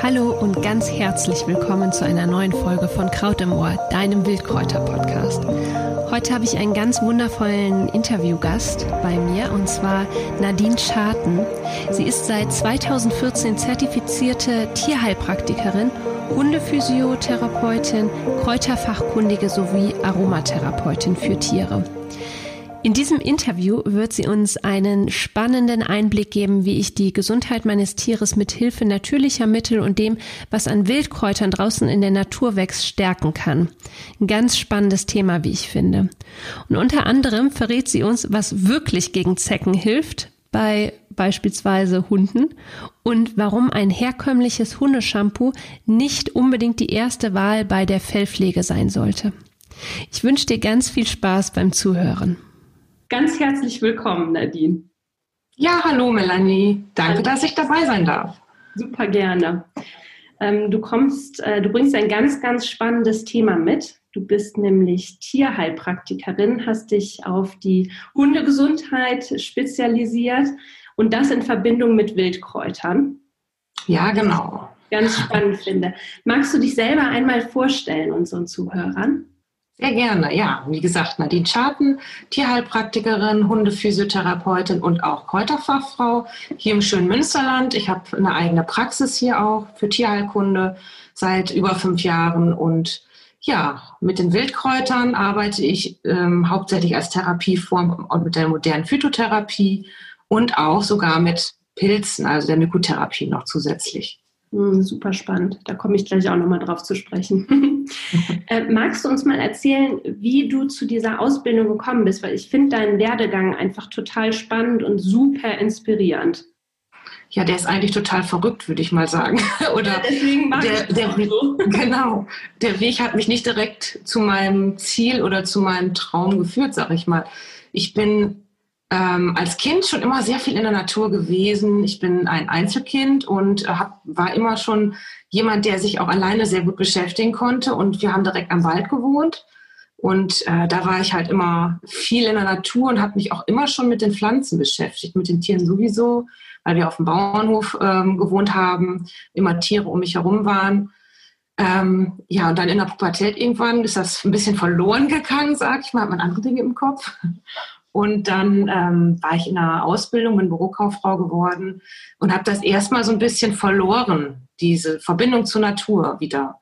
Hallo und ganz herzlich willkommen zu einer neuen Folge von Kraut im Ohr, deinem Wildkräuter-Podcast. Heute habe ich einen ganz wundervollen Interviewgast bei mir und zwar Nadine Scharten. Sie ist seit 2014 zertifizierte Tierheilpraktikerin, Hundephysiotherapeutin, Kräuterfachkundige sowie Aromatherapeutin für Tiere. In diesem Interview wird sie uns einen spannenden Einblick geben, wie ich die Gesundheit meines Tieres mit Hilfe natürlicher Mittel und dem, was an Wildkräutern draußen in der Natur wächst, stärken kann. Ein ganz spannendes Thema, wie ich finde. Und unter anderem verrät sie uns, was wirklich gegen Zecken hilft, bei beispielsweise Hunden und warum ein herkömmliches Hundeshampoo nicht unbedingt die erste Wahl bei der Fellpflege sein sollte. Ich wünsche dir ganz viel Spaß beim Zuhören. Ganz herzlich willkommen, Nadine. Ja, hallo Melanie. Danke, dass ich dabei sein darf. Super gerne. Ähm, du kommst, äh, du bringst ein ganz, ganz spannendes Thema mit. Du bist nämlich Tierheilpraktikerin, hast dich auf die Hundegesundheit spezialisiert und das in Verbindung mit Wildkräutern. Ja, genau. Ganz spannend finde. Magst du dich selber einmal vorstellen unseren Zuhörern? Sehr gerne, ja. Wie gesagt, Nadine Scharten, Tierheilpraktikerin, Hundephysiotherapeutin und auch Kräuterfachfrau hier im schönen Münsterland. Ich habe eine eigene Praxis hier auch für Tierheilkunde seit über fünf Jahren und ja, mit den Wildkräutern arbeite ich ähm, hauptsächlich als Therapieform und mit der modernen Phytotherapie und auch sogar mit Pilzen, also der Mykotherapie noch zusätzlich. Hm, super spannend. Da komme ich gleich auch nochmal drauf zu sprechen. äh, magst du uns mal erzählen, wie du zu dieser Ausbildung gekommen bist? Weil ich finde deinen Werdegang einfach total spannend und super inspirierend. Ja, der ist eigentlich total verrückt, würde ich mal sagen. Oder ja, deswegen mag der, ich der, so. Genau. Der Weg hat mich nicht direkt zu meinem Ziel oder zu meinem Traum geführt, sag ich mal. Ich bin ähm, als Kind schon immer sehr viel in der Natur gewesen. Ich bin ein Einzelkind und äh, hab, war immer schon jemand, der sich auch alleine sehr gut beschäftigen konnte. Und wir haben direkt am Wald gewohnt. Und äh, da war ich halt immer viel in der Natur und habe mich auch immer schon mit den Pflanzen beschäftigt, mit den Tieren sowieso, weil wir auf dem Bauernhof ähm, gewohnt haben, immer Tiere um mich herum waren. Ähm, ja, und dann in der Pubertät irgendwann ist das ein bisschen verloren gegangen, sag ich mal, hat man andere Dinge im Kopf. Und dann ähm, war ich in einer Ausbildung, bin Bürokauffrau geworden und habe das erstmal so ein bisschen verloren, diese Verbindung zur Natur wieder.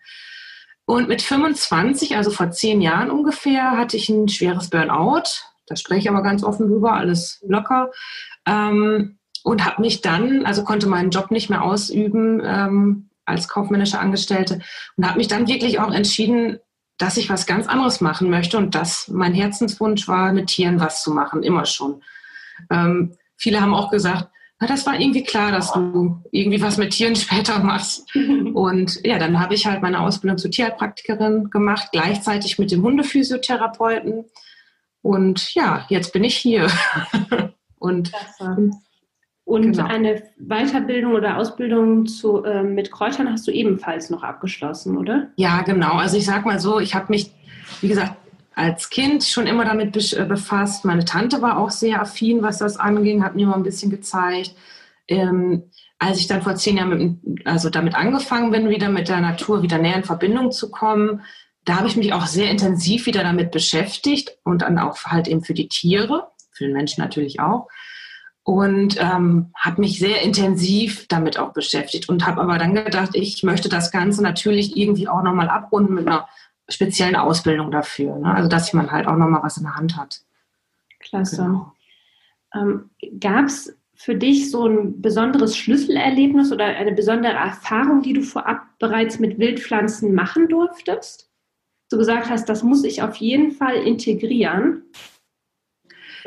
Und mit 25, also vor zehn Jahren ungefähr, hatte ich ein schweres Burnout. Da spreche ich aber ganz offen drüber, alles locker. Ähm, und habe mich dann, also konnte meinen Job nicht mehr ausüben ähm, als kaufmännische Angestellte und habe mich dann wirklich auch entschieden, dass ich was ganz anderes machen möchte und dass mein Herzenswunsch war, mit Tieren was zu machen, immer schon. Ähm, viele haben auch gesagt, na, das war irgendwie klar, dass du irgendwie was mit Tieren später machst. Und ja, dann habe ich halt meine Ausbildung zur Tierheilpraktikerin gemacht, gleichzeitig mit dem Hundephysiotherapeuten. Und ja, jetzt bin ich hier. und Klasse. Und genau. eine Weiterbildung oder Ausbildung zu, äh, mit Kräutern hast du ebenfalls noch abgeschlossen, oder? Ja, genau. Also ich sag mal so, ich habe mich, wie gesagt, als Kind schon immer damit äh, befasst. Meine Tante war auch sehr affin, was das anging, hat mir mal ein bisschen gezeigt. Ähm, als ich dann vor zehn Jahren mit, also damit angefangen bin, wieder mit der Natur wieder näher in Verbindung zu kommen, da habe ich mich auch sehr intensiv wieder damit beschäftigt und dann auch halt eben für die Tiere, für den Menschen natürlich auch und ähm, habe mich sehr intensiv damit auch beschäftigt und habe aber dann gedacht, ich möchte das Ganze natürlich irgendwie auch nochmal abrunden mit einer speziellen Ausbildung dafür. Ne? Also dass man halt auch nochmal was in der Hand hat. Klasse. Genau. Ähm, Gab es für dich so ein besonderes Schlüsselerlebnis oder eine besondere Erfahrung, die du vorab bereits mit Wildpflanzen machen durftest? Du gesagt hast, das muss ich auf jeden Fall integrieren.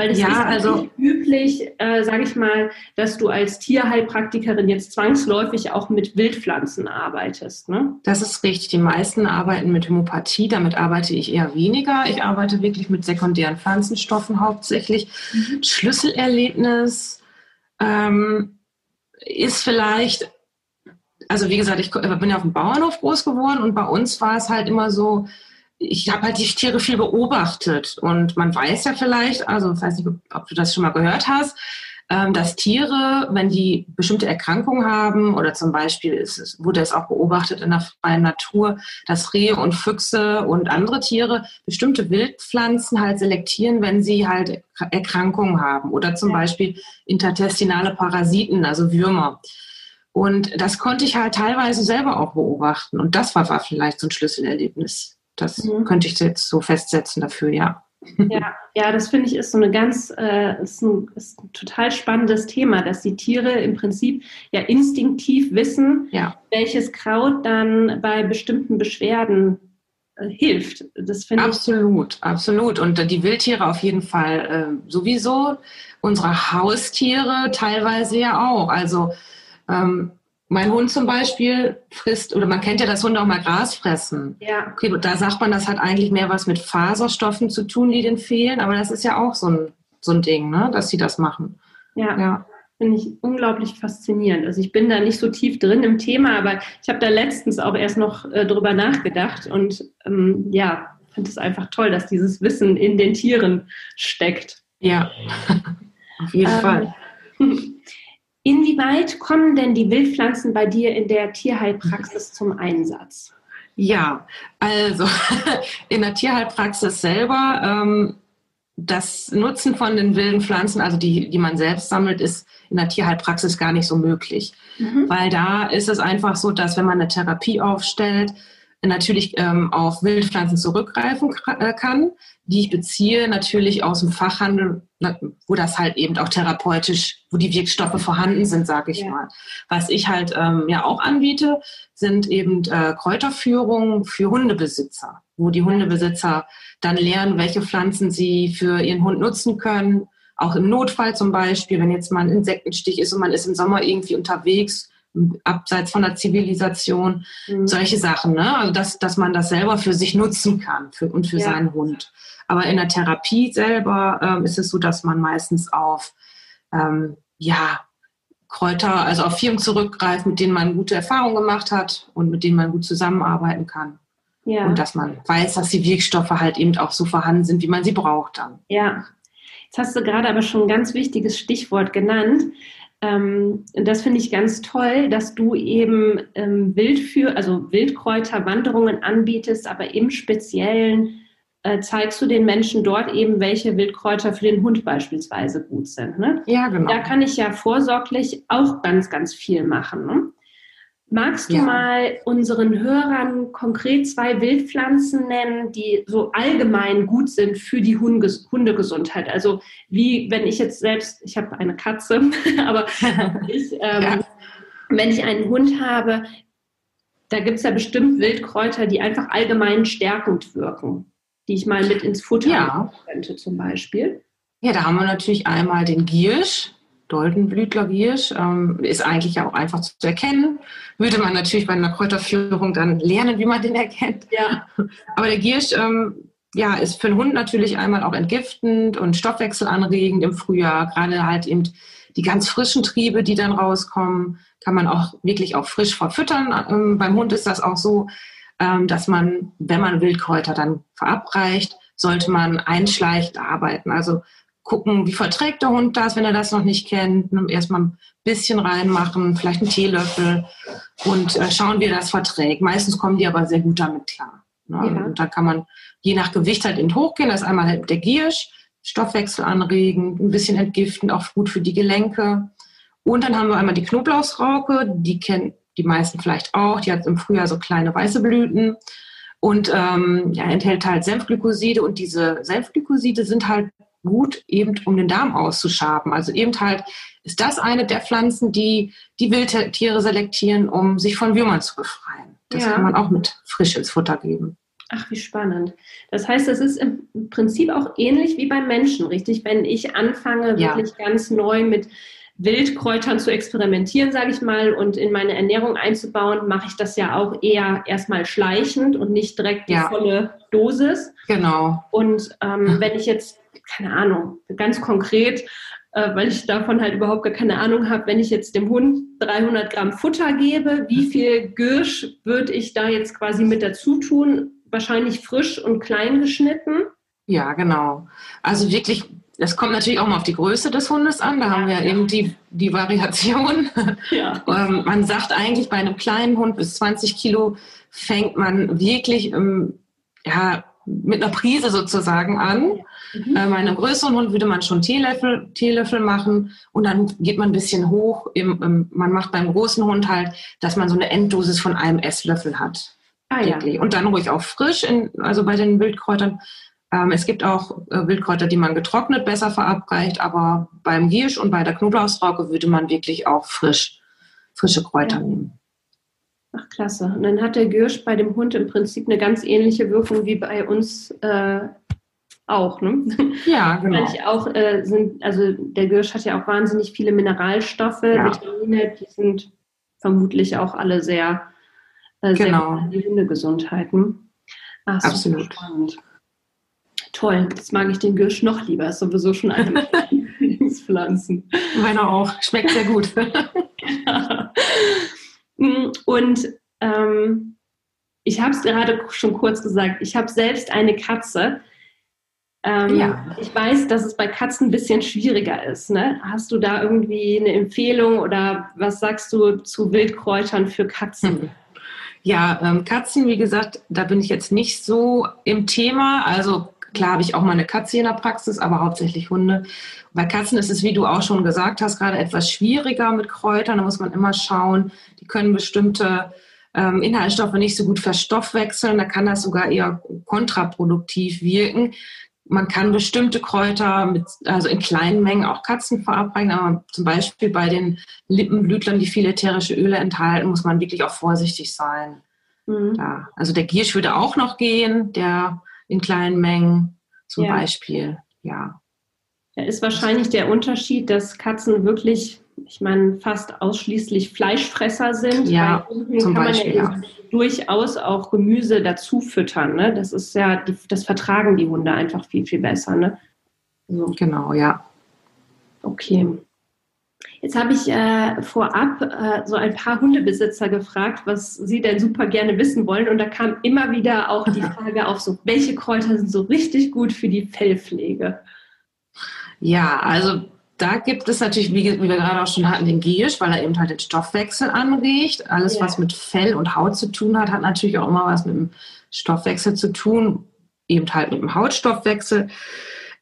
Weil es ja, ist also üblich, äh, sage ich mal, dass du als Tierheilpraktikerin jetzt zwangsläufig auch mit Wildpflanzen arbeitest. Ne? Das ist richtig. Die meisten arbeiten mit Hämopathie. Damit arbeite ich eher weniger. Ich arbeite wirklich mit sekundären Pflanzenstoffen hauptsächlich. Mhm. Schlüsselerlebnis ähm, ist vielleicht, also wie gesagt, ich bin ja auf dem Bauernhof groß geworden und bei uns war es halt immer so, ich habe halt die Tiere viel beobachtet und man weiß ja vielleicht, also ich weiß nicht, ob du das schon mal gehört hast, ähm, dass Tiere, wenn die bestimmte Erkrankungen haben oder zum Beispiel ist es, wurde es auch beobachtet in der freien Natur, dass Rehe und Füchse und andere Tiere bestimmte Wildpflanzen halt selektieren, wenn sie halt Erkrankungen haben oder zum. Beispiel intertestinale Parasiten, also Würmer. Und das konnte ich halt teilweise selber auch beobachten. Und das war, war vielleicht so ein Schlüsselerlebnis. Das mhm. könnte ich jetzt so festsetzen dafür, ja. Ja, ja, das finde ich ist so eine ganz, äh, ist ein, ist ein total spannendes Thema, dass die Tiere im Prinzip ja instinktiv wissen, ja. welches Kraut dann bei bestimmten Beschwerden äh, hilft. Das finde absolut, ich absolut. Und äh, die Wildtiere auf jeden Fall äh, sowieso. Unsere Haustiere teilweise ja auch. Also ähm, mein Hund zum Beispiel frisst, oder man kennt ja, dass Hunde auch mal Gras fressen. Ja. Okay, da sagt man, das hat eigentlich mehr was mit Faserstoffen zu tun, die denen fehlen, aber das ist ja auch so ein, so ein Ding, ne, dass sie das machen. Ja. ja. Finde ich unglaublich faszinierend. Also ich bin da nicht so tief drin im Thema, aber ich habe da letztens auch erst noch äh, drüber nachgedacht und ähm, ja, finde es einfach toll, dass dieses Wissen in den Tieren steckt. Ja, auf jeden ähm, Fall. Inwieweit kommen denn die Wildpflanzen bei dir in der Tierheilpraxis zum Einsatz? Ja, also in der Tierheilpraxis selber, ähm, das Nutzen von den wilden Pflanzen, also die, die man selbst sammelt, ist in der Tierheilpraxis gar nicht so möglich. Mhm. Weil da ist es einfach so, dass wenn man eine Therapie aufstellt, natürlich ähm, auf Wildpflanzen zurückgreifen äh, kann, die ich beziehe natürlich aus dem Fachhandel, wo das halt eben auch therapeutisch, wo die Wirkstoffe vorhanden sind, sage ich ja. mal. Was ich halt ähm, ja auch anbiete, sind eben äh, Kräuterführungen für Hundebesitzer, wo die Hundebesitzer dann lernen, welche Pflanzen sie für ihren Hund nutzen können. Auch im Notfall zum Beispiel, wenn jetzt mal ein Insektenstich ist und man ist im Sommer irgendwie unterwegs abseits von der Zivilisation, mhm. solche Sachen, ne? Also dass, dass man das selber für sich nutzen kann für, und für ja. seinen Hund. Aber in der Therapie selber ähm, ist es so, dass man meistens auf ähm, ja, Kräuter, also auf Firmen zurückgreift, mit denen man gute Erfahrungen gemacht hat und mit denen man gut zusammenarbeiten kann. Ja. Und dass man weiß, dass die Wirkstoffe halt eben auch so vorhanden sind, wie man sie braucht dann. Ja. Jetzt hast du gerade aber schon ein ganz wichtiges Stichwort genannt. Ähm, das finde ich ganz toll, dass du eben ähm, Wildführ, also Wildkräuterwanderungen anbietest, aber im Speziellen äh, zeigst du den Menschen dort eben, welche Wildkräuter für den Hund beispielsweise gut sind. Ne? Ja, genau. Da kann ich ja vorsorglich auch ganz, ganz viel machen. Ne? Magst du ja. mal unseren Hörern konkret zwei Wildpflanzen nennen, die so allgemein gut sind für die Hundes Hundegesundheit? Also wie, wenn ich jetzt selbst, ich habe eine Katze, aber ich, ähm, ja. wenn ich einen Hund habe, da gibt es ja bestimmt Wildkräuter, die einfach allgemein stärkend wirken, die ich mal mit ins Futter ja. könnte zum Beispiel. Ja, da haben wir natürlich einmal den Giersch, Doldenblütlergiersch, ähm, ist eigentlich auch einfach zu erkennen. Würde man natürlich bei einer Kräuterführung dann lernen, wie man den erkennt. Ja. Aber der Giersch ähm, ja, ist für den Hund natürlich einmal auch entgiftend und stoffwechselanregend im Frühjahr. Gerade halt eben die ganz frischen Triebe, die dann rauskommen, kann man auch wirklich auch frisch verfüttern. Ähm, beim Hund ist das auch so, ähm, dass man, wenn man Wildkräuter dann verabreicht, sollte man einschleicht arbeiten. Also gucken, wie verträgt der Hund das, wenn er das noch nicht kennt. Erstmal ein bisschen reinmachen, vielleicht einen Teelöffel und äh, schauen, wie er das verträgt. Meistens kommen die aber sehr gut damit klar. Ne? Ja. Und da kann man je nach Gewicht halt in hochgehen. Das ist einmal halt der Giersch, Stoffwechsel anregend, ein bisschen entgiftend, auch gut für die Gelenke. Und dann haben wir einmal die Knoblauchsrauke, die kennen die meisten vielleicht auch. Die hat im Frühjahr so kleine weiße Blüten und ähm, ja, enthält halt Senfglykoside. Und diese Senfglykoside sind halt gut eben um den Darm auszuschaben. Also eben halt ist das eine der Pflanzen, die die Wildtiere selektieren, um sich von Würmern zu befreien. Das ja. kann man auch mit frisch ins Futter geben. Ach, wie spannend. Das heißt, das ist im Prinzip auch ähnlich wie beim Menschen, richtig? Wenn ich anfange, ja. wirklich ganz neu mit Wildkräutern zu experimentieren, sage ich mal, und in meine Ernährung einzubauen, mache ich das ja auch eher erstmal schleichend und nicht direkt die ja. volle Dosis. Genau. Und ähm, wenn ich jetzt keine Ahnung, ganz konkret, äh, weil ich davon halt überhaupt gar keine Ahnung habe, wenn ich jetzt dem Hund 300 Gramm Futter gebe, wie viel Girsch würde ich da jetzt quasi mit dazu tun? wahrscheinlich frisch und klein geschnitten. Ja, genau. Also wirklich, das kommt natürlich auch mal auf die Größe des Hundes an. Da haben wir ja. eben die, die Variation. Ja. ähm, man sagt eigentlich, bei einem kleinen Hund bis 20 Kilo fängt man wirklich ähm, ja, mit einer Prise sozusagen an. Mhm. Äh, bei einem größeren Hund würde man schon Teelöffel, Teelöffel machen und dann geht man ein bisschen hoch. Im, im, man macht beim großen Hund halt, dass man so eine Enddosis von einem Esslöffel hat. Ah, ja. Und dann ruhig auch frisch, in, also bei den Wildkräutern. Ähm, es gibt auch äh, Wildkräuter, die man getrocknet besser verabreicht, aber beim Giersch und bei der Knoblauchsrauke würde man wirklich auch frisch, frische Kräuter ja. nehmen. Ach, klasse. Und dann hat der Giersch bei dem Hund im Prinzip eine ganz ähnliche Wirkung wie bei uns äh, auch, ne? Ja, genau. auch, äh, sind, also der Giersch hat ja auch wahnsinnig viele Mineralstoffe, ja. Vitamine, die sind vermutlich auch alle sehr, äh, sehr genau. gut die Hundegesundheiten. Ach, Absolut. Spannend. Toll, jetzt mag ich den Giersch noch lieber, ist sowieso schon eine meiner Lieblingspflanzen. Meiner auch, schmeckt sehr gut. ja. Und ähm, ich habe es gerade schon kurz gesagt, ich habe selbst eine Katze. Ähm, ja. Ich weiß, dass es bei Katzen ein bisschen schwieriger ist. Ne? Hast du da irgendwie eine Empfehlung oder was sagst du zu Wildkräutern für Katzen? Ja, ähm, Katzen, wie gesagt, da bin ich jetzt nicht so im Thema. Also klar habe ich auch mal eine Katze in der Praxis, aber hauptsächlich Hunde. Bei Katzen ist es, wie du auch schon gesagt hast, gerade etwas schwieriger mit Kräutern. Da muss man immer schauen, die können bestimmte ähm, Inhaltsstoffe nicht so gut verstoffwechseln. Da kann das sogar eher kontraproduktiv wirken. Man kann bestimmte Kräuter mit, also in kleinen Mengen auch Katzen verabreichen, aber zum Beispiel bei den Lippenblütlern, die viele ätherische Öle enthalten, muss man wirklich auch vorsichtig sein. Mhm. Ja, also der Giersch würde auch noch gehen, der in kleinen Mengen zum ja. Beispiel, ja. Da ist wahrscheinlich der Unterschied, dass Katzen wirklich ich meine, fast ausschließlich Fleischfresser sind. Ja, zum kann Beispiel, man ja, ja, durchaus auch Gemüse dazu füttern. Ne? Das ist ja, die, das vertragen die Hunde einfach viel, viel besser. Ne? So. Genau, ja. Okay. Jetzt habe ich äh, vorab äh, so ein paar Hundebesitzer gefragt, was sie denn super gerne wissen wollen. Und da kam immer wieder auch die Frage auf, so, welche Kräuter sind so richtig gut für die Fellpflege? Ja, also da gibt es natürlich, wie, wir gerade auch schon hatten, den Giersch, weil er eben halt den Stoffwechsel anregt. Alles, ja. was mit Fell und Haut zu tun hat, hat natürlich auch immer was mit dem Stoffwechsel zu tun, eben halt mit dem Hautstoffwechsel.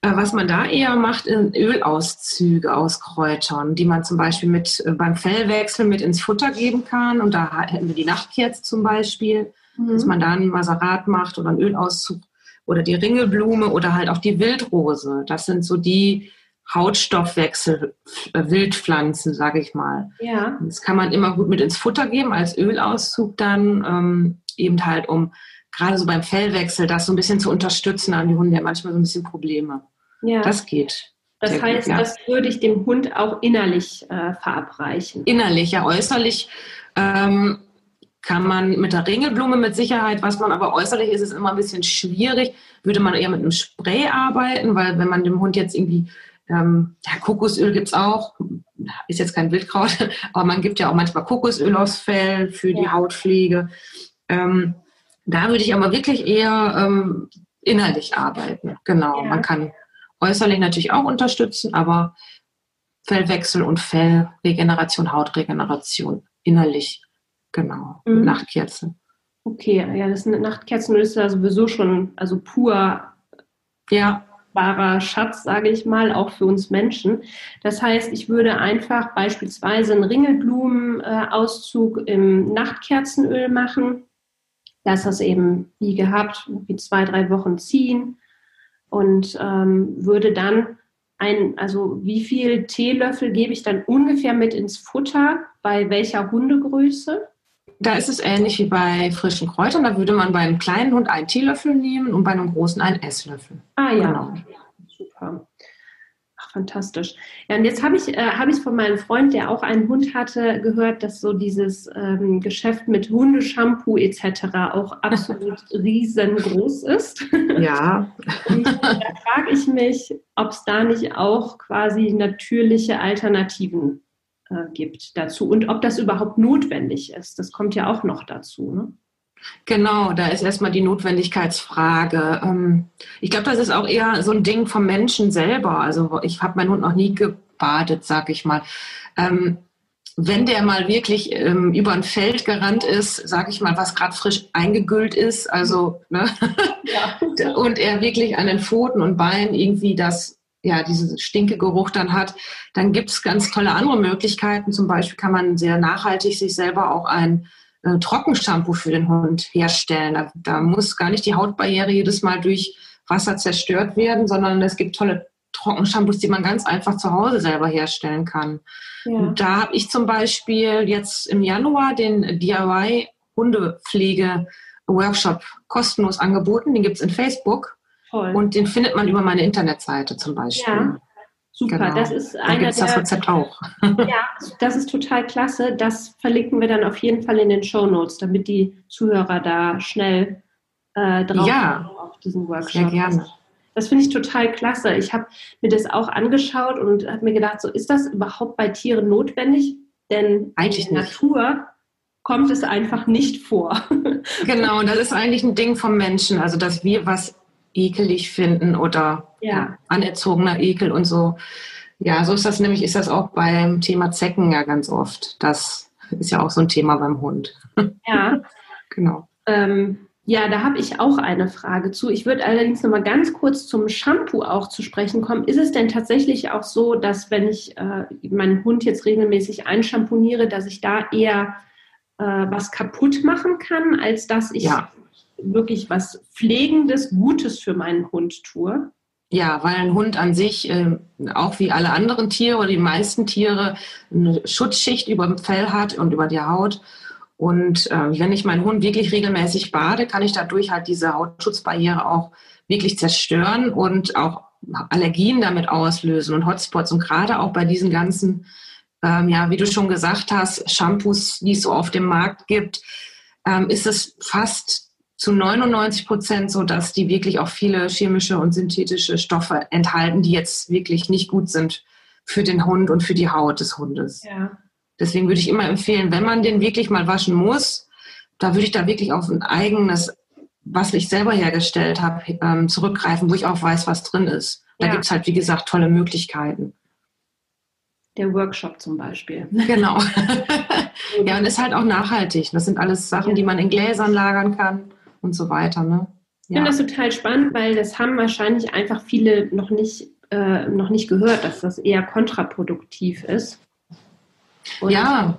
Äh, was man da eher macht, sind Ölauszüge aus Kräutern, die man zum Beispiel mit, äh, beim Fellwechsel mit ins Futter geben kann. Und da hätten wir die Nachtkerze zum Beispiel, mhm. dass man da ein Maserat macht oder einen Ölauszug oder die Ringelblume oder halt auch die Wildrose. Das sind so die Hautstoffwechsel, äh, Wildpflanzen, sage ich mal. Ja. Das kann man immer gut mit ins Futter geben, als Ölauszug dann, ähm, eben halt um gerade so beim Fellwechsel das so ein bisschen zu unterstützen. Haben die Hunde ja manchmal so ein bisschen Probleme. Ja. Das geht. Das heißt, gut, ja. das würde ich dem Hund auch innerlich äh, verabreichen. Innerlich, ja, äußerlich ähm, kann man mit der Ringelblume mit Sicherheit, was man aber äußerlich ist, ist immer ein bisschen schwierig. Würde man eher mit einem Spray arbeiten, weil wenn man dem Hund jetzt irgendwie ähm, ja, Kokosöl gibt's auch, ist jetzt kein Wildkraut, aber man gibt ja auch manchmal Kokosöl aufs Fell für die ja. Hautpflege. Ähm, da würde ich aber wirklich eher ähm, innerlich arbeiten. Genau, ja. man kann äußerlich natürlich auch unterstützen, aber Fellwechsel und Fellregeneration, Hautregeneration innerlich, genau, mhm. Nachtkerzen. Okay, ja, das Nachtkerzenöl ist ja sowieso schon, also pur ja kostbarer Schatz, sage ich mal, auch für uns Menschen. Das heißt, ich würde einfach beispielsweise einen Ringelblumenauszug im Nachtkerzenöl machen, lass das eben wie gehabt, wie zwei, drei Wochen ziehen und ähm, würde dann ein, also wie viel Teelöffel gebe ich dann ungefähr mit ins Futter, bei welcher Hundegröße? Da ist es ähnlich wie bei frischen Kräutern. Da würde man bei einem kleinen Hund einen Teelöffel nehmen und bei einem großen einen Esslöffel. Ah ja, genau. super. Ach, fantastisch. Ja, und jetzt habe ich äh, hab von meinem Freund, der auch einen Hund hatte, gehört, dass so dieses ähm, Geschäft mit Hundeshampoo etc. auch absolut riesengroß ist. Ja. und da frage ich mich, ob es da nicht auch quasi natürliche Alternativen äh, gibt dazu und ob das überhaupt notwendig ist. Das kommt ja auch noch dazu. Ne? Genau, da ist erstmal die Notwendigkeitsfrage. Ähm, ich glaube, das ist auch eher so ein Ding vom Menschen selber. Also ich habe meinen Hund noch nie gebadet, sag ich mal. Ähm, wenn der mal wirklich ähm, über ein Feld gerannt ist, sag ich mal, was gerade frisch eingegüllt ist, also ne? ja. und er wirklich an den Pfoten und Beinen irgendwie das ja, diesen Stinkegeruch dann hat, dann gibt es ganz tolle andere Möglichkeiten. Zum Beispiel kann man sehr nachhaltig sich selber auch ein äh, Trockenshampoo für den Hund herstellen. Da, da, muss gar nicht die Hautbarriere jedes Mal durch Wasser zerstört werden, sondern es gibt tolle Trockenshampoos, die man ganz einfach zu Hause selber herstellen kann. Ja. Da habe ich zum Beispiel jetzt im Januar den DIY Hundepflege Workshop kostenlos angeboten. Den gibt es in Facebook. Toll. Und den findet man über meine Internetseite zum Beispiel. Ja. Super, genau. das ist da einer der, das Rezept auch. ja, das ist total klasse. Das verlinken wir dann auf jeden Fall in den Show Notes, damit die Zuhörer da schnell äh, drauf ja, auf diesen Workshop. Sehr gerne. Das finde ich total klasse. Ich habe mir das auch angeschaut und habe mir gedacht, so ist das überhaupt bei Tieren notwendig? Denn Eigentlich in der Natur kommt es einfach nicht vor. Genau, das ist eigentlich ein Ding vom Menschen. Also, dass wir was ekelig finden oder ja. anerzogener Ekel und so. Ja, so ist das nämlich, ist das auch beim Thema Zecken ja ganz oft. Das ist ja auch so ein Thema beim Hund. Ja. genau. Ähm, ja, da habe ich auch eine Frage zu. Ich würde allerdings noch mal ganz kurz zum Shampoo auch zu sprechen kommen. Ist es denn tatsächlich auch so, dass wenn ich äh, meinen Hund jetzt regelmäßig einschamponiere, dass ich da eher äh, was kaputt machen kann, als dass ich ja wirklich was Pflegendes, Gutes für meinen Hund tue? Ja, weil ein Hund an sich, äh, auch wie alle anderen Tiere oder die meisten Tiere, eine Schutzschicht über dem Fell hat und über die Haut. Und äh, wenn ich meinen Hund wirklich regelmäßig bade, kann ich dadurch halt diese Hautschutzbarriere auch wirklich zerstören und auch Allergien damit auslösen und Hotspots. Und gerade auch bei diesen ganzen, ähm, ja, wie du schon gesagt hast, Shampoos, die es so auf dem Markt gibt, ähm, ist es fast zu 99 Prozent so, dass die wirklich auch viele chemische und synthetische Stoffe enthalten, die jetzt wirklich nicht gut sind für den Hund und für die Haut des Hundes. Ja. Deswegen würde ich immer empfehlen, wenn man den wirklich mal waschen muss, da würde ich da wirklich auf ein eigenes, was ich selber hergestellt habe, ähm, zurückgreifen, wo ich auch weiß, was drin ist. Da ja. gibt es halt, wie gesagt, tolle Möglichkeiten. Der Workshop zum Beispiel. Genau. ja, und ist halt auch nachhaltig. Das sind alles Sachen, die man in Gläsern lagern kann und so weiter. Ne? Ich finde das total spannend, weil das haben wahrscheinlich einfach viele noch nicht, äh, noch nicht gehört, dass das eher kontraproduktiv ist. Und ja.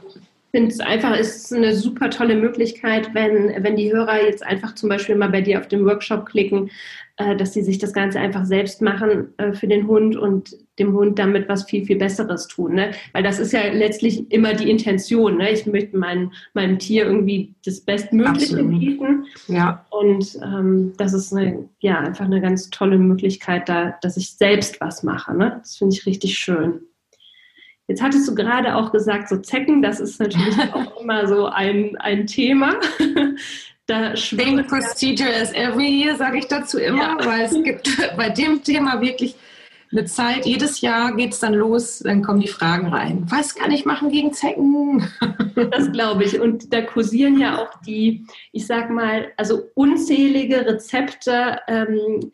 Ich finde es einfach, ist eine super tolle Möglichkeit, wenn, wenn die Hörer jetzt einfach zum Beispiel mal bei dir auf dem Workshop klicken, äh, dass sie sich das Ganze einfach selbst machen äh, für den Hund und dem Hund damit was viel, viel Besseres tun. Ne? Weil das ist ja letztlich immer die Intention. Ne? Ich möchte mein, meinem Tier irgendwie das Bestmögliche Absolut. bieten. Ja. Und ähm, das ist eine, ja, einfach eine ganz tolle Möglichkeit, da, dass ich selbst was mache. Ne? Das finde ich richtig schön. Jetzt hattest du gerade auch gesagt, so Zecken, das ist natürlich auch immer so ein, ein Thema. Da Same procedure as every year, sage ich dazu immer, ja. weil es gibt bei dem Thema wirklich eine Zeit, jedes Jahr geht es dann los, dann kommen die Fragen rein. Was kann ich machen gegen Zecken? Das glaube ich. Und da kursieren ja auch die, ich sag mal, also unzählige Rezepte ähm,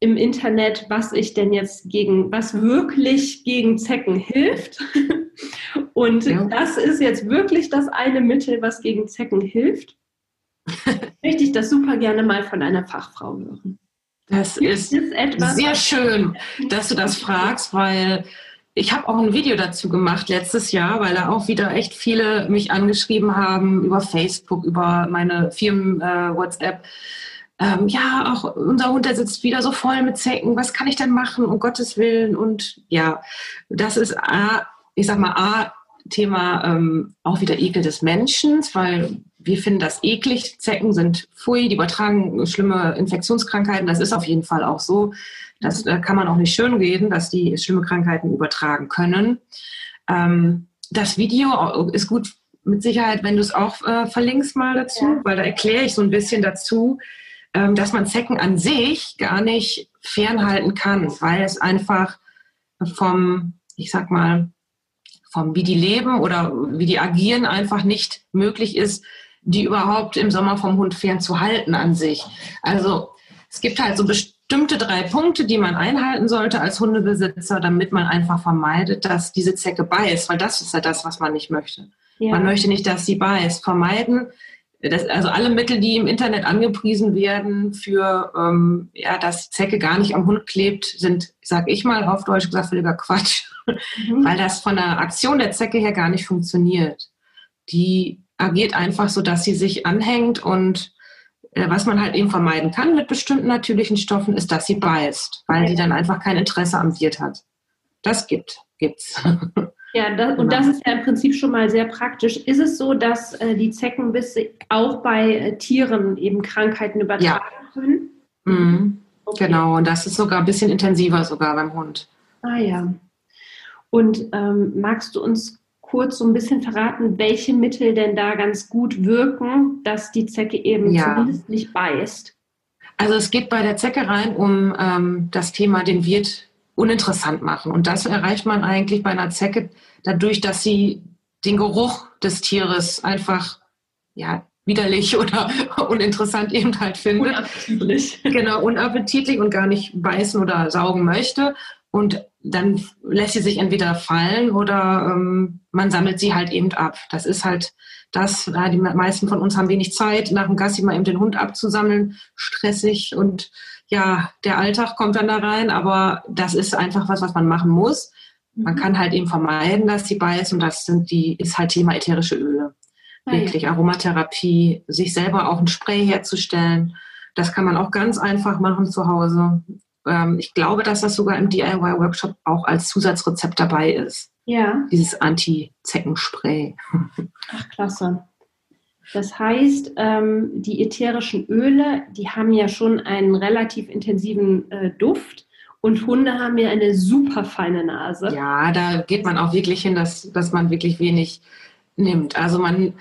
im Internet, was ich denn jetzt gegen, was wirklich gegen Zecken hilft. Und ja. das ist jetzt wirklich das eine Mittel, was gegen Zecken hilft. Möchte ich das super gerne mal von einer Fachfrau hören. Das ist sehr schön, dass du das fragst, weil ich habe auch ein Video dazu gemacht letztes Jahr, weil da auch wieder echt viele mich angeschrieben haben über Facebook, über meine Firmen-WhatsApp. Äh, ähm, ja, auch unser Hund, der sitzt wieder so voll mit Zecken. Was kann ich denn machen, um Gottes Willen? Und ja, das ist, A, ich sag mal, A, Thema ähm, auch wieder Ekel des Menschen, weil wir finden das eklig. Zecken sind pfui, die übertragen schlimme Infektionskrankheiten. Das ist auf jeden Fall auch so. Das äh, kann man auch nicht schön reden, dass die schlimme Krankheiten übertragen können. Ähm, das Video ist gut mit Sicherheit, wenn du es auch äh, verlinkst mal dazu, ja. weil da erkläre ich so ein bisschen dazu, dass man Zecken an sich gar nicht fernhalten kann, weil es einfach vom, ich sag mal, vom wie die leben oder wie die agieren einfach nicht möglich ist, die überhaupt im Sommer vom Hund fernzuhalten an sich. Also es gibt halt so bestimmte drei Punkte, die man einhalten sollte als Hundebesitzer, damit man einfach vermeidet, dass diese Zecke beißt, weil das ist ja das, was man nicht möchte. Ja. Man möchte nicht, dass sie beißt. Vermeiden, das, also alle Mittel, die im Internet angepriesen werden für, ähm, ja, dass Zecke gar nicht am Hund klebt, sind, sag ich mal auf Deutsch gesagt, völliger Quatsch, mhm. weil das von der Aktion der Zecke her gar nicht funktioniert. Die agiert einfach so, dass sie sich anhängt und äh, was man halt eben vermeiden kann mit bestimmten natürlichen Stoffen, ist, dass sie beißt, weil sie dann einfach kein Interesse am Wirt hat. Das gibt, gibt's. Ja, das, und das ist ja im Prinzip schon mal sehr praktisch. Ist es so, dass äh, die Zeckenbisse auch bei äh, Tieren eben Krankheiten übertragen ja. können? Mhm. Okay. Genau, und das ist sogar ein bisschen intensiver sogar beim Hund. Ah ja. Und ähm, magst du uns kurz so ein bisschen verraten, welche Mittel denn da ganz gut wirken, dass die Zecke eben ja. zumindest nicht beißt? Also es geht bei der Zecke rein um ähm, das Thema den Wirt uninteressant machen. Und das erreicht man eigentlich bei einer Zecke dadurch, dass sie den Geruch des Tieres einfach ja, widerlich oder uninteressant eben halt findet. Unappetitlich. Genau, unappetitlich und gar nicht beißen oder saugen möchte. Und dann lässt sie sich entweder fallen oder ähm, man sammelt sie halt eben ab. Das ist halt das, ja, die meisten von uns haben wenig Zeit, nach dem Gassi mal eben den Hund abzusammeln, stressig und ja, der Alltag kommt dann da rein, aber das ist einfach was, was man machen muss. Man mhm. kann halt eben vermeiden, dass sie beißt und das sind die, ist halt Thema ätherische Öle. Ah, Wirklich ja. Aromatherapie, sich selber auch ein Spray herzustellen. Das kann man auch ganz einfach machen zu Hause. Ähm, ich glaube, dass das sogar im DIY-Workshop auch als Zusatzrezept dabei ist. Ja. Dieses Anti-Zeckenspray. Ach, klasse. Das heißt, ähm, die ätherischen Öle, die haben ja schon einen relativ intensiven äh, Duft und Hunde haben ja eine super feine Nase. Ja, da geht man auch wirklich hin, dass, dass man wirklich wenig nimmt. Also man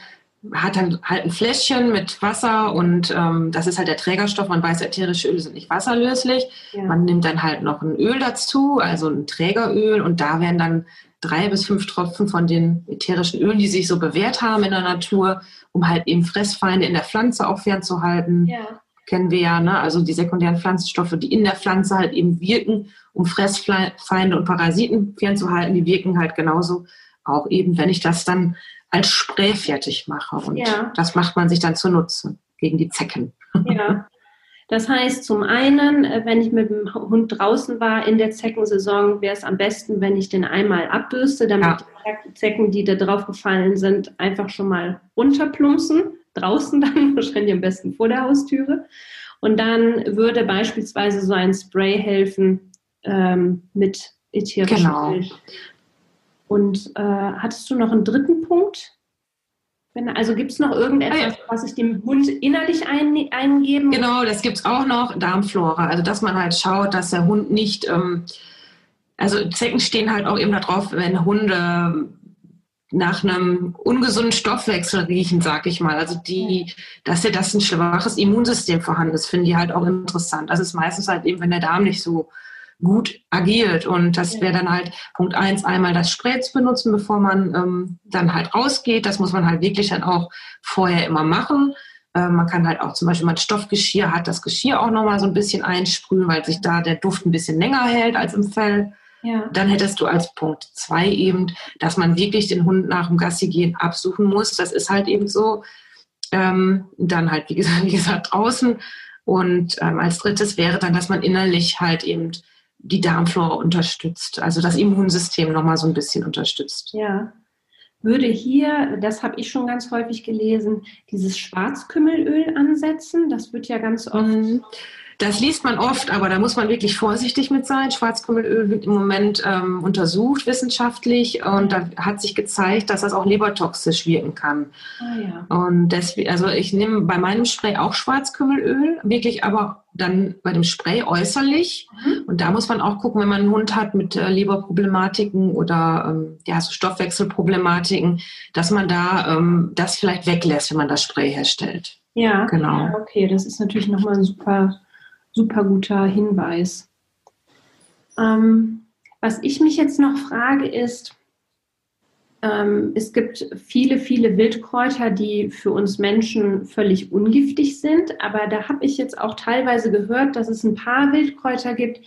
hat dann halt ein Fläschchen mit Wasser und ähm, das ist halt der Trägerstoff. Man weiß, ätherische Öle sind nicht wasserlöslich. Ja. Man nimmt dann halt noch ein Öl dazu, also ein Trägeröl und da werden dann drei bis fünf Tropfen von den ätherischen Ölen, die sich so bewährt haben in der Natur, um halt eben Fressfeinde in der Pflanze auch fernzuhalten. Ja. Kennen wir ja, ne? also die sekundären Pflanzenstoffe, die in der Pflanze halt eben wirken, um Fressfeinde und Parasiten fernzuhalten, die wirken halt genauso auch eben, wenn ich das dann als Spray fertig mache. Und ja. das macht man sich dann zunutze gegen die Zecken. Ja. Das heißt, zum einen, äh, wenn ich mit dem Hund draußen war in der Zeckensaison, wäre es am besten, wenn ich den einmal abbürste, damit ja. die Zecken, die da drauf gefallen sind, einfach schon mal runterplumpsen. Draußen dann, wahrscheinlich am besten vor der Haustüre. Und dann würde beispielsweise so ein Spray helfen ähm, mit ätherischem genau. Und äh, hattest du noch einen dritten Punkt? Also gibt es noch irgendetwas, ah, ja. was ich dem Hund innerlich ein, eingeben Genau, das gibt es auch noch, Darmflora. Also dass man halt schaut, dass der Hund nicht, ähm, also Zecken stehen halt auch eben darauf, wenn Hunde nach einem ungesunden Stoffwechsel riechen, sag ich mal. Also die, dass ja das ein schwaches Immunsystem vorhanden ist, finden die halt auch interessant. Das ist meistens halt eben, wenn der Darm nicht so gut agiert. Und das wäre dann halt Punkt eins, einmal das Spray zu benutzen, bevor man ähm, dann halt rausgeht. Das muss man halt wirklich dann auch vorher immer machen. Äh, man kann halt auch zum Beispiel, wenn man Stoffgeschirr hat, das Geschirr auch nochmal so ein bisschen einsprühen, weil sich da der Duft ein bisschen länger hält als im Fell. Ja. Dann hättest du als Punkt zwei eben, dass man wirklich den Hund nach dem Gassi gehen absuchen muss. Das ist halt eben so. Ähm, dann halt, wie gesagt, wie gesagt draußen. Und ähm, als drittes wäre dann, dass man innerlich halt eben die Darmflora unterstützt, also das Immunsystem nochmal so ein bisschen unterstützt. Ja. Würde hier, das habe ich schon ganz häufig gelesen, dieses Schwarzkümmelöl ansetzen? Das wird ja ganz oft. Mhm. Das liest man oft, aber da muss man wirklich vorsichtig mit sein. Schwarzkümmelöl wird im Moment ähm, untersucht wissenschaftlich und da hat sich gezeigt, dass das auch lebertoxisch wirken kann. Ah, ja. Und deswegen, also ich nehme bei meinem Spray auch Schwarzkümmelöl, wirklich aber dann bei dem Spray äußerlich. Mhm. Und da muss man auch gucken, wenn man einen Hund hat mit äh, Leberproblematiken oder ähm, ja, so Stoffwechselproblematiken, dass man da ähm, das vielleicht weglässt, wenn man das Spray herstellt. Ja, genau. okay, das ist natürlich nochmal ein super super guter Hinweis. Ähm, was ich mich jetzt noch frage ist, ähm, es gibt viele, viele Wildkräuter, die für uns Menschen völlig ungiftig sind. Aber da habe ich jetzt auch teilweise gehört, dass es ein paar Wildkräuter gibt,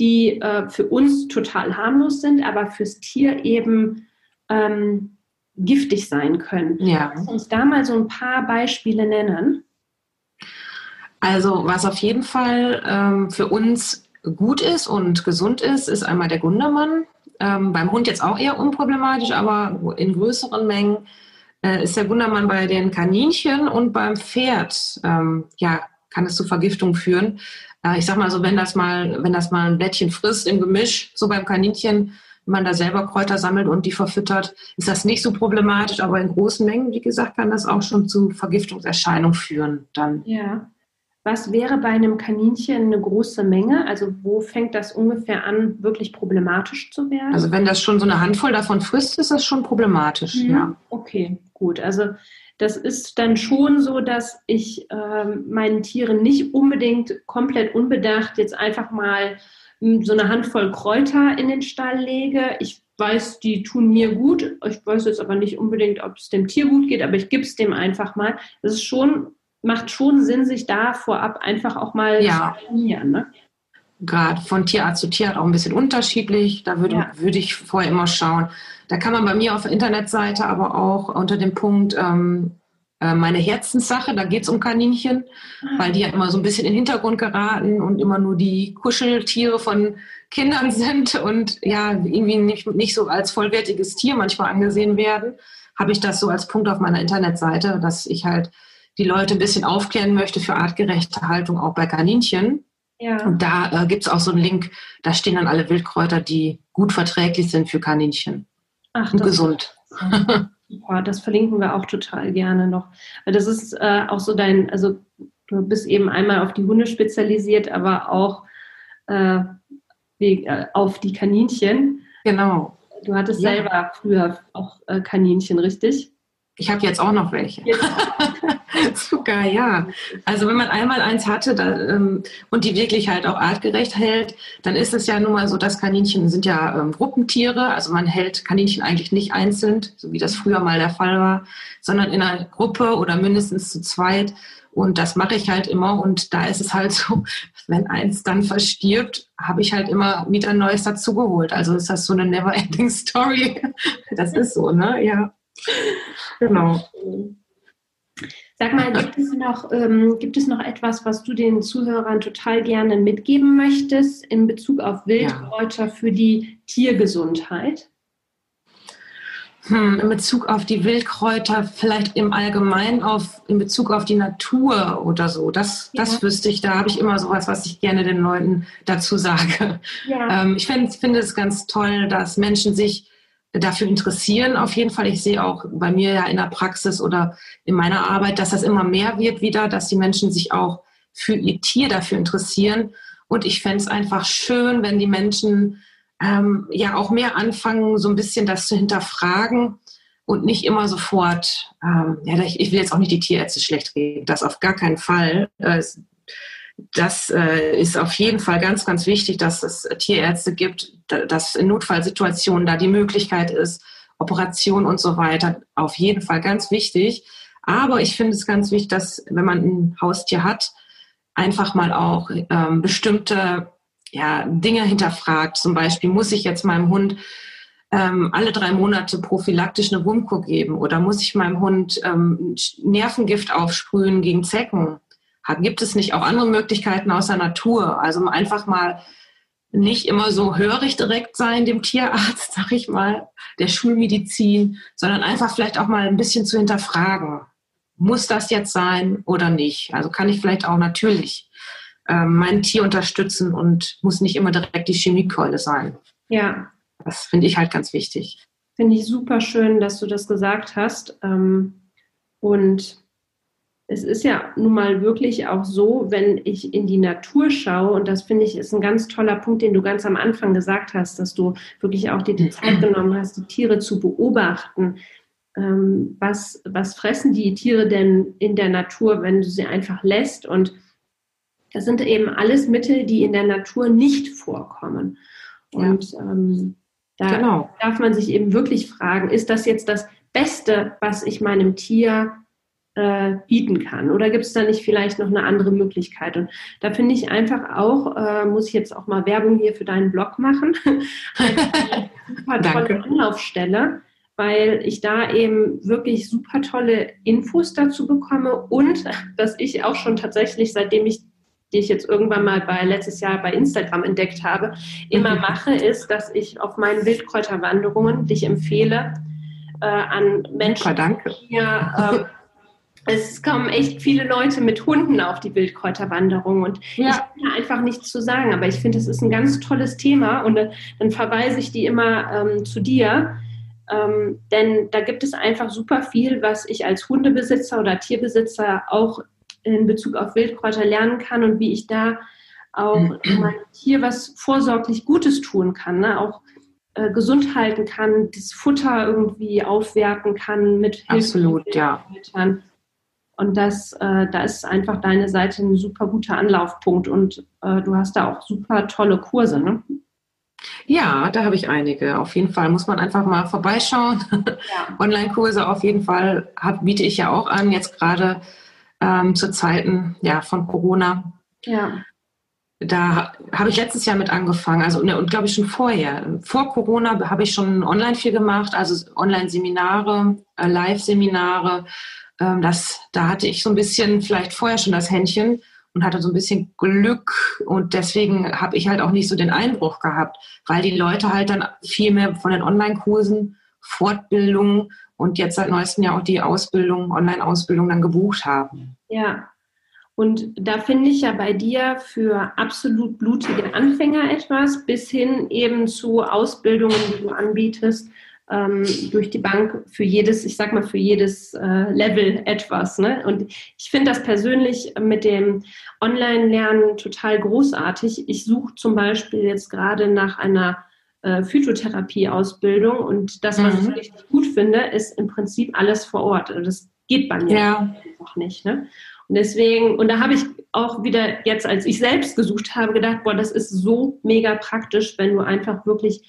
die äh, für uns total harmlos sind, aber fürs Tier eben ähm, giftig sein können. Ja. Kannst du uns da mal so ein paar Beispiele nennen? Also was auf jeden Fall ähm, für uns gut ist und gesund ist, ist einmal der Gundermann. Ähm, beim Hund jetzt auch eher unproblematisch, aber in größeren Mengen äh, ist der Gundermann bei den Kaninchen und beim Pferd, ähm, ja, kann es zu Vergiftung führen. Äh, ich sag mal so, wenn das mal, wenn das mal ein Blättchen frisst im Gemisch, so beim Kaninchen, wenn man da selber Kräuter sammelt und die verfüttert, ist das nicht so problematisch, aber in großen Mengen, wie gesagt, kann das auch schon zu Vergiftungserscheinungen führen. Dann. Ja. Was wäre bei einem Kaninchen eine große Menge? Also wo fängt das ungefähr an, wirklich problematisch zu werden? Also wenn das schon so eine Handvoll davon frisst, ist das schon problematisch, mhm. ja. Okay, gut. Also das ist dann schon so, dass ich äh, meinen Tieren nicht unbedingt komplett unbedacht jetzt einfach mal hm, so eine Handvoll Kräuter in den Stall lege. Ich weiß, die tun mir gut. Ich weiß jetzt aber nicht unbedingt, ob es dem Tier gut geht, aber ich gebe es dem einfach mal. Das ist schon macht schon Sinn, sich da vorab einfach auch mal ja. zu informieren. Ne? Gerade von Tierarzt zu Tierarzt auch ein bisschen unterschiedlich. Da würde, ja. würde ich vorher immer schauen. Da kann man bei mir auf der Internetseite aber auch unter dem Punkt ähm, äh, meine Herzenssache, da geht es um Kaninchen, ah. weil die ja immer so ein bisschen in den Hintergrund geraten und immer nur die Kuscheltiere von Kindern sind und ja, irgendwie nicht, nicht so als vollwertiges Tier manchmal angesehen werden, habe ich das so als Punkt auf meiner Internetseite, dass ich halt die Leute ein bisschen aufklären möchte für artgerechte Haltung auch bei Kaninchen. Ja. Und da äh, gibt es auch so einen Link, da stehen dann alle Wildkräuter, die gut verträglich sind für Kaninchen. Ach, und gesund. Super, das verlinken wir auch total gerne noch. Das ist äh, auch so dein, also du bist eben einmal auf die Hunde spezialisiert, aber auch äh, wie, äh, auf die Kaninchen. Genau. Du hattest ja. selber früher auch äh, Kaninchen, richtig? Ich habe jetzt auch noch welche. Sogar, ja. Also wenn man einmal eins hatte da, ähm, und die wirklich halt auch artgerecht hält, dann ist es ja nun mal so, dass Kaninchen sind ja ähm, Gruppentiere. Also man hält Kaninchen eigentlich nicht einzeln, so wie das früher mal der Fall war, sondern in einer Gruppe oder mindestens zu zweit. Und das mache ich halt immer. Und da ist es halt so, wenn eins dann verstirbt, habe ich halt immer wieder ein neues dazugeholt. Also ist das so eine never-ending Story. Das ist so, ne? Ja. Genau. Sag mal, gibt es, noch, ähm, gibt es noch etwas, was du den Zuhörern total gerne mitgeben möchtest in Bezug auf Wildkräuter ja. für die Tiergesundheit? Hm, in Bezug auf die Wildkräuter, vielleicht im Allgemeinen auf, in Bezug auf die Natur oder so. Das, ja. das wüsste ich, da habe ich immer sowas, was ich gerne den Leuten dazu sage. Ja. Ähm, ich find, finde es ganz toll, dass Menschen sich dafür interessieren. Auf jeden Fall. Ich sehe auch bei mir ja in der Praxis oder in meiner Arbeit, dass das immer mehr wird wieder, dass die Menschen sich auch für ihr Tier dafür interessieren. Und ich fände es einfach schön, wenn die Menschen ähm, ja auch mehr anfangen, so ein bisschen das zu hinterfragen und nicht immer sofort, ähm, ja, ich, ich, will jetzt auch nicht die Tierärzte schlecht reden, das auf gar keinen Fall. Äh, das äh, ist auf jeden Fall ganz, ganz wichtig, dass es Tierärzte gibt, dass in Notfallsituationen da die Möglichkeit ist, Operation und so weiter. Auf jeden Fall ganz wichtig. Aber ich finde es ganz wichtig, dass wenn man ein Haustier hat, einfach mal auch ähm, bestimmte ja, Dinge hinterfragt. Zum Beispiel muss ich jetzt meinem Hund ähm, alle drei Monate prophylaktisch eine Wundkur geben oder muss ich meinem Hund ähm, Nervengift aufsprühen gegen Zecken? Gibt es nicht auch andere Möglichkeiten aus der Natur? Also einfach mal nicht immer so hörig direkt sein dem Tierarzt, sag ich mal, der Schulmedizin, sondern einfach vielleicht auch mal ein bisschen zu hinterfragen. Muss das jetzt sein oder nicht? Also kann ich vielleicht auch natürlich ähm, mein Tier unterstützen und muss nicht immer direkt die Chemiekeule sein. Ja. Das finde ich halt ganz wichtig. Finde ich super schön, dass du das gesagt hast. Ähm, und es ist ja nun mal wirklich auch so, wenn ich in die Natur schaue, und das finde ich ist ein ganz toller Punkt, den du ganz am Anfang gesagt hast, dass du wirklich auch dir die Zeit genommen hast, die Tiere zu beobachten. Ähm, was, was fressen die Tiere denn in der Natur, wenn du sie einfach lässt? Und das sind eben alles Mittel, die in der Natur nicht vorkommen. Und ja. ähm, Da genau. darf man sich eben wirklich fragen, ist das jetzt das Beste, was ich meinem Tier äh, bieten kann? Oder gibt es da nicht vielleicht noch eine andere Möglichkeit? Und da finde ich einfach auch, äh, muss ich jetzt auch mal Werbung hier für deinen Blog machen, eine super tolle Anlaufstelle, weil ich da eben wirklich super tolle Infos dazu bekomme und dass ich auch schon tatsächlich, seitdem ich die ich jetzt irgendwann mal bei letztes Jahr bei Instagram entdeckt habe, immer mhm. mache, ist, dass ich auf meinen Wildkräuterwanderungen, die ich empfehle, äh, an Menschen Super, danke. hier äh, es kommen echt viele Leute mit Hunden auf die Wildkräuterwanderung und ja. ich kann da einfach nichts zu sagen, aber ich finde, es ist ein ganz tolles Thema und äh, dann verweise ich die immer ähm, zu dir, ähm, denn da gibt es einfach super viel, was ich als Hundebesitzer oder Tierbesitzer auch in Bezug auf Wildkräuter lernen kann und wie ich da auch meinem Tier was vorsorglich Gutes tun kann, ne? auch äh, gesund halten kann, das Futter irgendwie aufwerten kann mit Hilfe Absolut, ja. Und das, äh, da ist einfach deine Seite ein super guter Anlaufpunkt und äh, du hast da auch super tolle Kurse, ne? Ja, da habe ich einige. Auf jeden Fall muss man einfach mal vorbeischauen. Ja. Online-Kurse auf jeden Fall hab, biete ich ja auch an, jetzt gerade ähm, zu Zeiten ja, von Corona. Ja. Da habe ich letztes Jahr mit angefangen, also ne, und glaube ich schon vorher. Vor Corona habe ich schon online viel gemacht, also Online-Seminare, äh, Live-Seminare, ähm, das, da hatte ich so ein bisschen vielleicht vorher schon das Händchen und hatte so ein bisschen Glück und deswegen habe ich halt auch nicht so den Einbruch gehabt, weil die Leute halt dann viel mehr von den Online-Kursen, Fortbildungen und jetzt seit neuestem Jahr auch die Ausbildung, Online-Ausbildung dann gebucht haben. Ja. Und da finde ich ja bei dir für absolut blutige Anfänger etwas, bis hin eben zu Ausbildungen, die du anbietest, ähm, durch die Bank für jedes, ich sag mal, für jedes äh, Level etwas. Ne? Und ich finde das persönlich mit dem Online-Lernen total großartig. Ich suche zum Beispiel jetzt gerade nach einer äh, Phytotherapie-Ausbildung und das, was mhm. ich richtig gut finde, ist im Prinzip alles vor Ort. Also das geht bei mir ja. einfach nicht. Ne? Und deswegen, und da habe ich auch wieder jetzt, als ich selbst gesucht habe, gedacht, boah, das ist so mega praktisch, wenn du einfach wirklich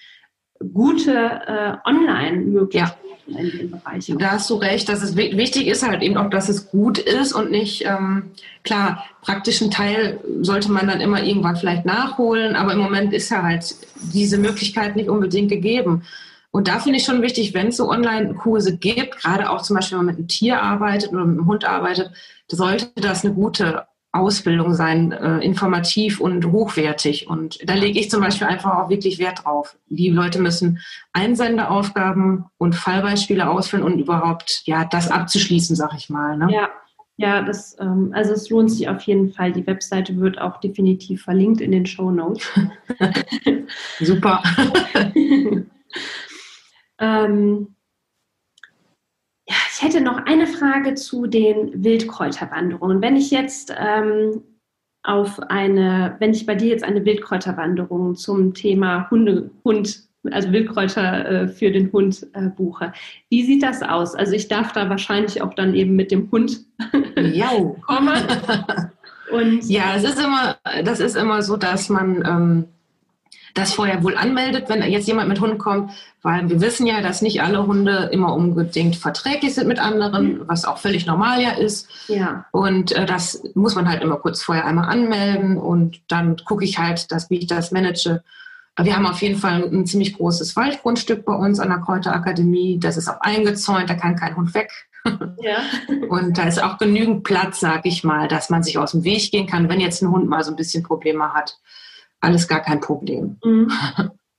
gute äh, Online-Möglichkeiten ja. in dem Bereich. Da hast du recht, dass es wichtig ist halt eben auch, dass es gut ist und nicht, ähm, klar, praktischen Teil sollte man dann immer irgendwann vielleicht nachholen, aber im Moment ist ja halt diese Möglichkeit nicht unbedingt gegeben. Und da finde ich schon wichtig, wenn es so Online-Kurse gibt, gerade auch zum Beispiel, wenn man mit einem Tier arbeitet oder mit einem Hund arbeitet, sollte das eine gute Ausbildung sein, äh, informativ und hochwertig. Und da lege ich zum Beispiel einfach auch wirklich Wert drauf. Die Leute müssen Einsendeaufgaben und Fallbeispiele ausfüllen und überhaupt ja das abzuschließen, sag ich mal. Ne? Ja. Ja, das, ähm, also es lohnt sich auf jeden Fall. Die Webseite wird auch definitiv verlinkt in den Show Notes. Super. ähm, ja, ich hätte noch eine Frage zu den Wildkräuterwanderungen. Wenn ich jetzt ähm, auf eine, wenn ich bei dir jetzt eine Wildkräuterwanderung zum Thema Hunde, Hund, also Wildkräuter äh, für den Hund äh, buche, wie sieht das aus? Also ich darf da wahrscheinlich auch dann eben mit dem Hund kommen. Und ja, es ist immer, das ist immer so, dass man ähm, das vorher wohl anmeldet, wenn jetzt jemand mit Hund kommt, weil wir wissen ja, dass nicht alle Hunde immer unbedingt verträglich sind mit anderen, mhm. was auch völlig normal ja ist. Ja. Und äh, das muss man halt immer kurz vorher einmal anmelden und dann gucke ich halt, dass, wie ich das manage. Wir haben auf jeden Fall ein ziemlich großes Waldgrundstück bei uns an der Kräuterakademie. Das ist auch eingezäunt, da kann kein Hund weg. Ja. Und da ist auch genügend Platz, sag ich mal, dass man sich aus dem Weg gehen kann, wenn jetzt ein Hund mal so ein bisschen Probleme hat alles gar kein Problem. Mhm.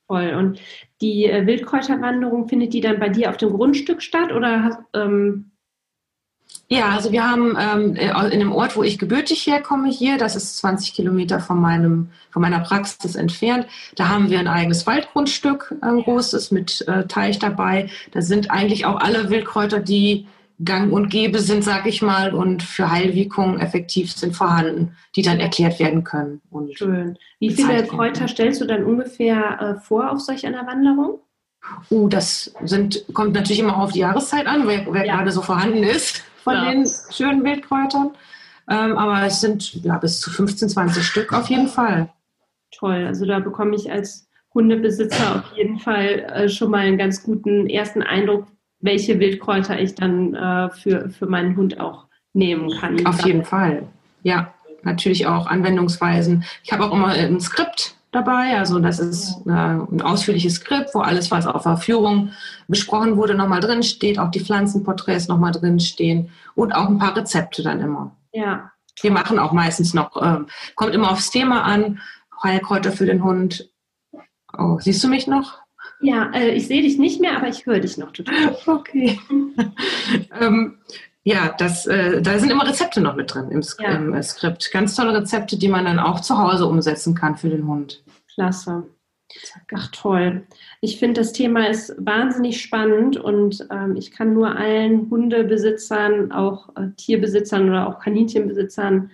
Voll. Und die äh, Wildkräuterwanderung, findet die dann bei dir auf dem Grundstück statt oder ähm ja, also wir haben ähm, äh, in dem Ort, wo ich gebürtig herkomme hier, das ist 20 Kilometer von, meinem, von meiner Praxis entfernt, da haben wir ein eigenes Waldgrundstück, ein großes mit äh, Teich dabei. Da sind eigentlich auch alle Wildkräuter, die gang und gäbe sind, sag ich mal, und für Heilwirkungen effektiv sind vorhanden, die dann erklärt werden können. Und Schön. Wie viele Kräuter stellst du dann ungefähr äh, vor auf solch einer Wanderung? Uh, das sind, kommt natürlich immer auf die Jahreszeit an, wer, wer ja. gerade so vorhanden ist von ja. den schönen Wildkräutern. Ähm, aber es sind ja bis zu 15, 20 Stück auf jeden Fall. Toll. Also da bekomme ich als Hundebesitzer auf jeden Fall äh, schon mal einen ganz guten ersten Eindruck, welche Wildkräuter ich dann äh, für, für meinen Hund auch nehmen kann. Auf jeden Fall, ja. Natürlich auch Anwendungsweisen. Ich habe auch immer ein Skript dabei. Also das ist äh, ein ausführliches Skript, wo alles, was auf der Führung besprochen wurde, nochmal drin steht, auch die Pflanzenporträts nochmal drin stehen und auch ein paar Rezepte dann immer. Ja. Wir machen auch meistens noch, äh, kommt immer aufs Thema an, Heilkräuter für den Hund. Oh, siehst du mich noch? Ja, äh, ich sehe dich nicht mehr, aber ich höre dich noch total. Okay. ähm, ja, das, äh, da sind immer Rezepte noch mit drin im, ja. im äh, Skript. Ganz tolle Rezepte, die man dann auch zu Hause umsetzen kann für den Hund. Klasse. Ach toll. Ich finde, das Thema ist wahnsinnig spannend und ähm, ich kann nur allen Hundebesitzern, auch äh, Tierbesitzern oder auch Kaninchenbesitzern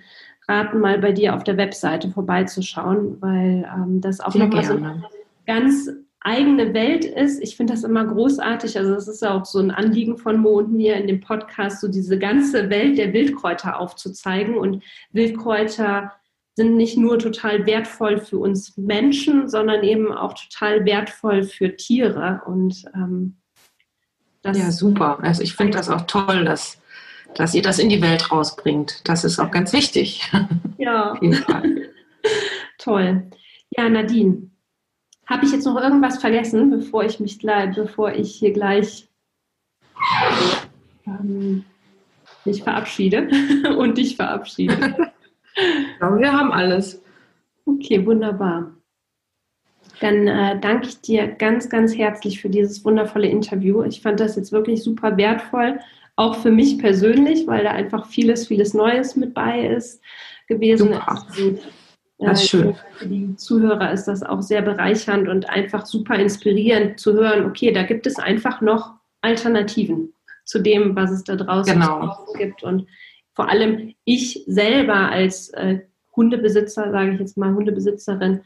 raten, mal bei dir auf der Webseite vorbeizuschauen, weil ähm, das auch nochmal so eine ganz eigene Welt ist. Ich finde das immer großartig. Also es ist ja auch so ein Anliegen von Mo und mir in dem Podcast, so diese ganze Welt der Wildkräuter aufzuzeigen. Und Wildkräuter sind nicht nur total wertvoll für uns Menschen, sondern eben auch total wertvoll für Tiere. Und ähm, das ja, super. Also ich finde das auch toll, dass, dass ihr das in die Welt rausbringt. Das ist auch ganz wichtig. Ja. Auf jeden Fall. Toll. Ja, Nadine, habe ich jetzt noch irgendwas vergessen, bevor ich mich gleich, bevor ich hier gleich ähm, mich verabschiede und dich verabschiede? glaube, wir haben alles. Okay, wunderbar. Dann äh, danke ich dir ganz, ganz herzlich für dieses wundervolle Interview. Ich fand das jetzt wirklich super wertvoll, auch für mich persönlich, weil da einfach vieles, vieles Neues mit bei ist gewesen. Super. Das ist schön. Für die Zuhörer ist das auch sehr bereichernd und einfach super inspirierend zu hören, okay, da gibt es einfach noch Alternativen zu dem, was es da draußen genau. gibt. Und vor allem ich selber als äh, Hundebesitzer, sage ich jetzt mal, Hundebesitzerin,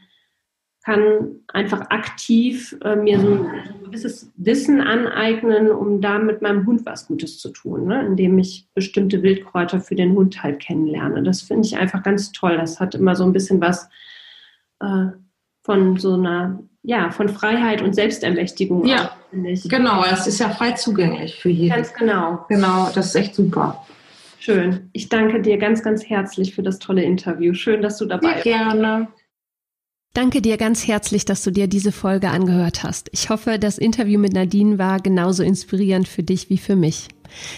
kann einfach aktiv äh, mir so ein, gewisses Wissen aneignen, um da mit meinem Hund was Gutes zu tun, ne? indem ich bestimmte Wildkräuter für den Hund halt kennenlerne. Das finde ich einfach ganz toll. Das hat immer so ein bisschen was äh, von so einer, ja, von Freiheit und Selbstermächtigung. Ja, auch, genau. Es ist ja frei zugänglich für jeden. Ganz genau. Genau, das ist echt super. Schön. Ich danke dir ganz, ganz herzlich für das tolle Interview. Schön, dass du dabei bist. Ja, gerne. Danke dir ganz herzlich, dass du dir diese Folge angehört hast. Ich hoffe, das Interview mit Nadine war genauso inspirierend für dich wie für mich.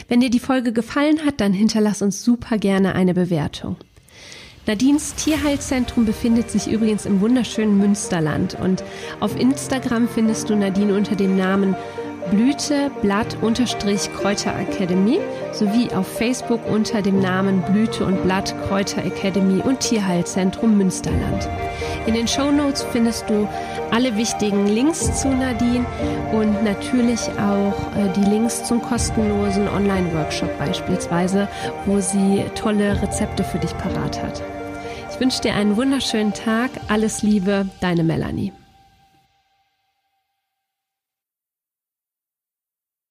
Wenn dir die Folge gefallen hat, dann hinterlass uns super gerne eine Bewertung. Nadines Tierheilzentrum befindet sich übrigens im wunderschönen Münsterland und auf Instagram findest du Nadine unter dem Namen Blüte Blatt unterstrich Kräuter Academy sowie auf Facebook unter dem Namen Blüte und Blatt Kräuter Academy und Tierheilzentrum Münsterland. In den Show Notes findest du alle wichtigen Links zu Nadine und natürlich auch äh, die Links zum kostenlosen Online-Workshop beispielsweise, wo sie tolle Rezepte für dich parat hat. Ich wünsche dir einen wunderschönen Tag. Alles Liebe, deine Melanie.